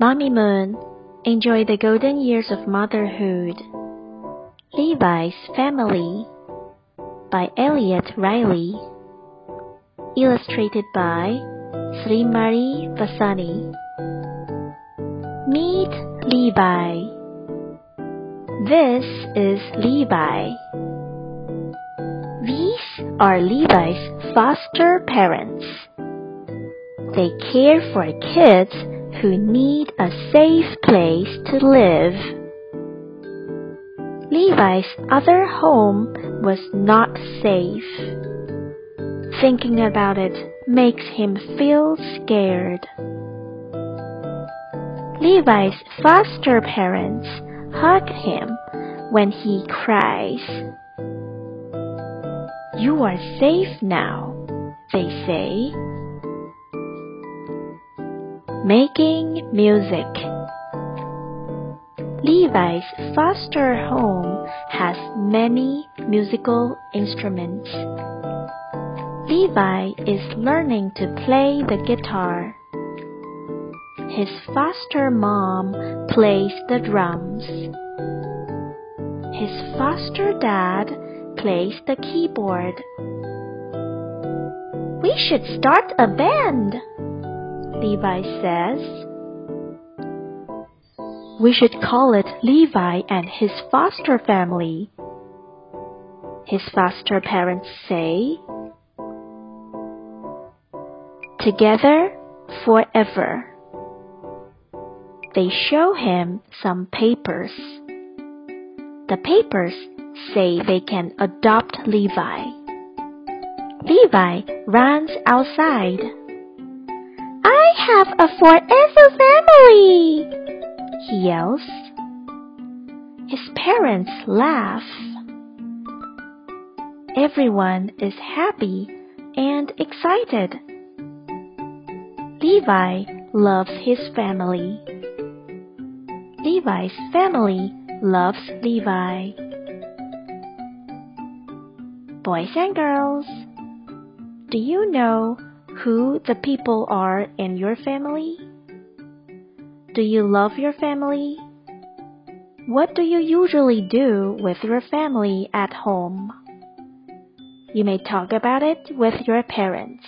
Mamimoon, enjoy the golden years of motherhood. Levi's Family by Elliot Riley. Illustrated by Srimalie Bassani. Meet Levi. This is Levi. These are Levi's foster parents. They care for kids who need a safe place to live. Levi's other home was not safe. Thinking about it makes him feel scared. Levi's foster parents hug him when he cries. You are safe now, they say. Making music. Levi's foster home has many musical instruments. Levi is learning to play the guitar. His foster mom plays the drums. His foster dad plays the keyboard. We should start a band, Levi says. We should call it Levi and his foster family. His foster parents say. Together forever. They show him some papers. The papers say they can adopt Levi. Levi runs outside. Have a forever family, he yells. His parents laugh. Everyone is happy and excited. Levi loves his family. Levi's family loves Levi. Boys and girls, do you know who the people are in your family? Do you love your family? What do you usually do with your family at home? You may talk about it with your parents.